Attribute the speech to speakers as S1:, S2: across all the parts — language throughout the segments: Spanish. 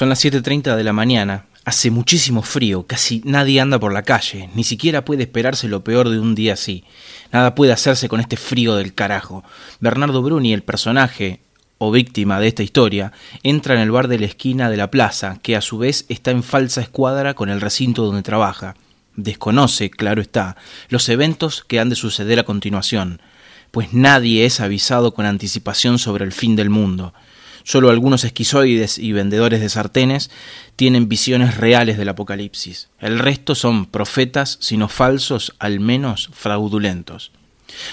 S1: Son las 7.30 de la mañana. Hace muchísimo frío, casi nadie anda por la calle, ni siquiera puede esperarse lo peor de un día así. Nada puede hacerse con este frío del carajo. Bernardo Bruni, el personaje o víctima de esta historia, entra en el bar de la esquina de la plaza, que a su vez está en falsa escuadra con el recinto donde trabaja. Desconoce, claro está, los eventos que han de suceder a continuación, pues nadie es avisado con anticipación sobre el fin del mundo. Solo algunos esquizoides y vendedores de sartenes tienen visiones reales del apocalipsis. El resto son profetas, sino falsos, al menos fraudulentos.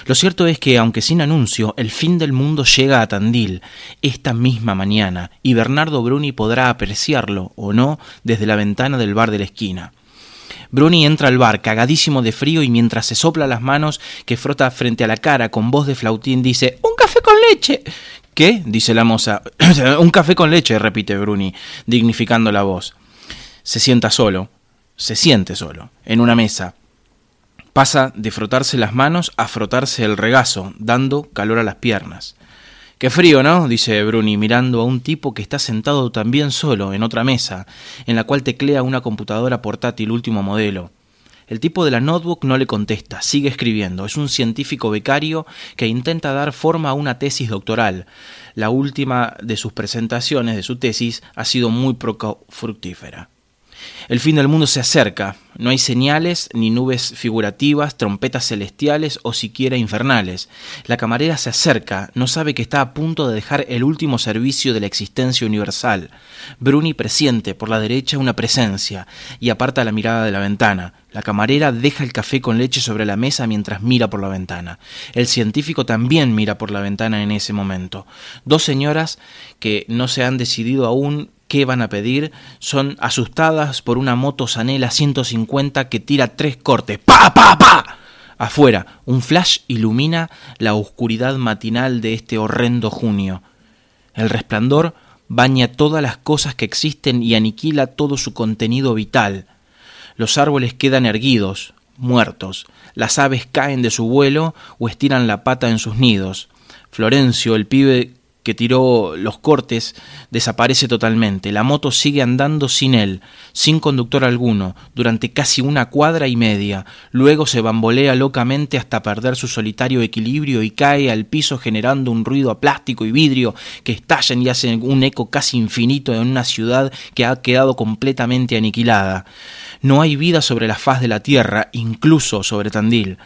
S1: Lo cierto es que, aunque sin anuncio, el fin del mundo llega a Tandil esta misma mañana, y Bernardo Bruni podrá apreciarlo, o no, desde la ventana del bar de la esquina. Bruni entra al bar, cagadísimo de frío, y mientras se sopla las manos que frota frente a la cara con voz de flautín, dice ¡Un café con leche! ¿Qué? dice la moza. Un café con leche, repite Bruni, dignificando la voz. Se sienta solo, se siente solo, en una mesa. Pasa de frotarse las manos a frotarse el regazo, dando calor a las piernas. Qué frío, ¿no? dice Bruni, mirando a un tipo que está sentado también solo en otra mesa, en la cual teclea una computadora portátil último modelo. El tipo de la notebook no le contesta, sigue escribiendo. Es un científico becario que intenta dar forma a una tesis doctoral. La última de sus presentaciones de su tesis ha sido muy fructífera. El fin del mundo se acerca, no hay señales ni nubes figurativas, trompetas celestiales o siquiera infernales. La camarera se acerca, no sabe que está a punto de dejar el último servicio de la existencia universal. Bruni presiente por la derecha una presencia y aparta la mirada de la ventana. La camarera deja el café con leche sobre la mesa mientras mira por la ventana. El científico también mira por la ventana en ese momento. Dos señoras que no se han decidido aún qué van a pedir son asustadas por una moto Sanela 150 que tira tres cortes. ¡Pa, pa, pa! Afuera, un flash ilumina la oscuridad matinal de este horrendo junio. El resplandor baña todas las cosas que existen y aniquila todo su contenido vital. Los árboles quedan erguidos, muertos. Las aves caen de su vuelo o estiran la pata en sus nidos. Florencio, el pibe que tiró los cortes desaparece totalmente. La moto sigue andando sin él, sin conductor alguno, durante casi una cuadra y media. Luego se bambolea locamente hasta perder su solitario equilibrio y cae al piso generando un ruido a plástico y vidrio que estallan y hacen un eco casi infinito en una ciudad que ha quedado completamente aniquilada. No hay vida sobre la faz de la tierra, incluso sobre Tandil.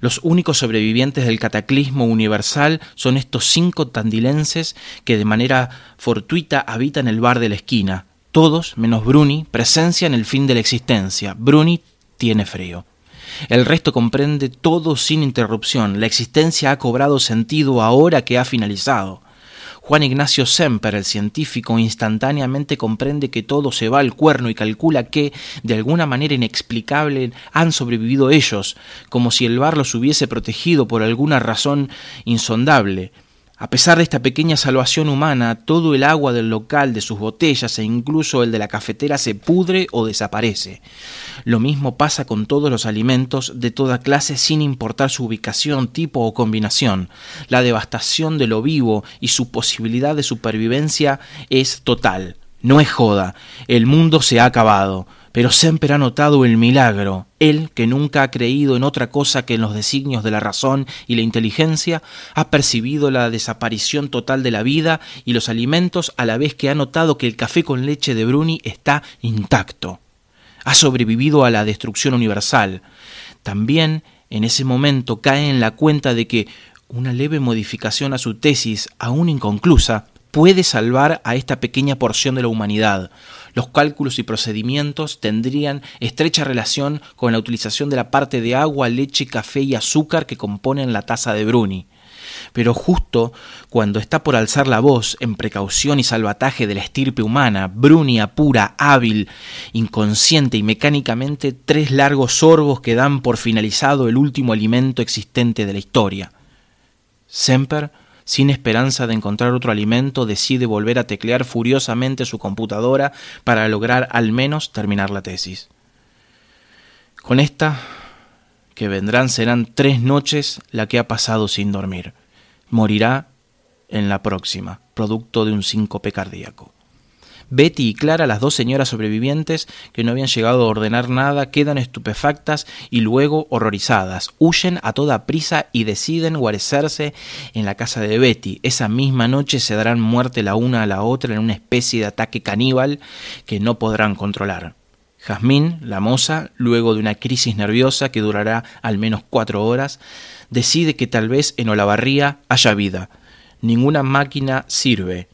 S1: Los únicos sobrevivientes del cataclismo universal son estos cinco tandilenses que de manera fortuita habitan el bar de la esquina. Todos, menos Bruni, presencian el fin de la existencia. Bruni tiene frío. El resto comprende todo sin interrupción. La existencia ha cobrado sentido ahora que ha finalizado. Juan Ignacio Semper, el científico, instantáneamente comprende que todo se va al cuerno y calcula que, de alguna manera inexplicable, han sobrevivido ellos, como si el bar los hubiese protegido por alguna razón insondable. A pesar de esta pequeña salvación humana, todo el agua del local, de sus botellas e incluso el de la cafetera se pudre o desaparece. Lo mismo pasa con todos los alimentos de toda clase sin importar su ubicación, tipo o combinación. La devastación de lo vivo y su posibilidad de supervivencia es total. No es joda. El mundo se ha acabado pero siempre ha notado el milagro. Él, que nunca ha creído en otra cosa que en los designios de la razón y la inteligencia, ha percibido la desaparición total de la vida y los alimentos a la vez que ha notado que el café con leche de Bruni está intacto. Ha sobrevivido a la destrucción universal. También en ese momento cae en la cuenta de que una leve modificación a su tesis, aún inconclusa, puede salvar a esta pequeña porción de la humanidad. Los cálculos y procedimientos tendrían estrecha relación con la utilización de la parte de agua, leche, café y azúcar que componen la taza de Bruni. Pero justo cuando está por alzar la voz en precaución y salvataje de la estirpe humana, Bruni apura, hábil, inconsciente y mecánicamente tres largos sorbos que dan por finalizado el último alimento existente de la historia. Semper sin esperanza de encontrar otro alimento, decide volver a teclear furiosamente su computadora para lograr al menos terminar la tesis. Con esta que vendrán serán tres noches la que ha pasado sin dormir. Morirá en la próxima, producto de un síncope cardíaco. Betty y Clara, las dos señoras sobrevivientes que no habían llegado a ordenar nada, quedan estupefactas y luego horrorizadas. Huyen a toda prisa y deciden guarecerse en la casa de Betty. Esa misma noche se darán muerte la una a la otra en una especie de ataque caníbal que no podrán controlar. Jazmín, la moza, luego de una crisis nerviosa que durará al menos cuatro horas, decide que tal vez en Olavarría haya vida. Ninguna máquina sirve,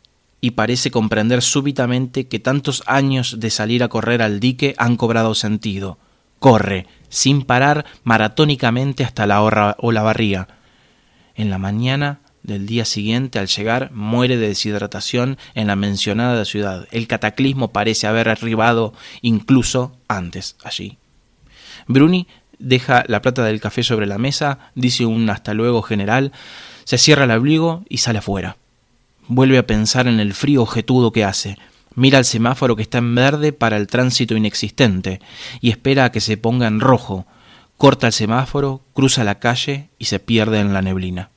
S1: y parece comprender súbitamente que tantos años de salir a correr al dique han cobrado sentido. Corre, sin parar, maratónicamente hasta la Olavarría. En la mañana del día siguiente, al llegar, muere de deshidratación en la mencionada ciudad. El cataclismo parece haber arribado incluso antes allí. Bruni deja la plata del café sobre la mesa, dice un hasta luego general, se cierra el abrigo y sale afuera. Vuelve a pensar en el frío objetudo que hace. Mira el semáforo que está en verde para el tránsito inexistente y espera a que se ponga en rojo. Corta el semáforo, cruza la calle y se pierde en la neblina.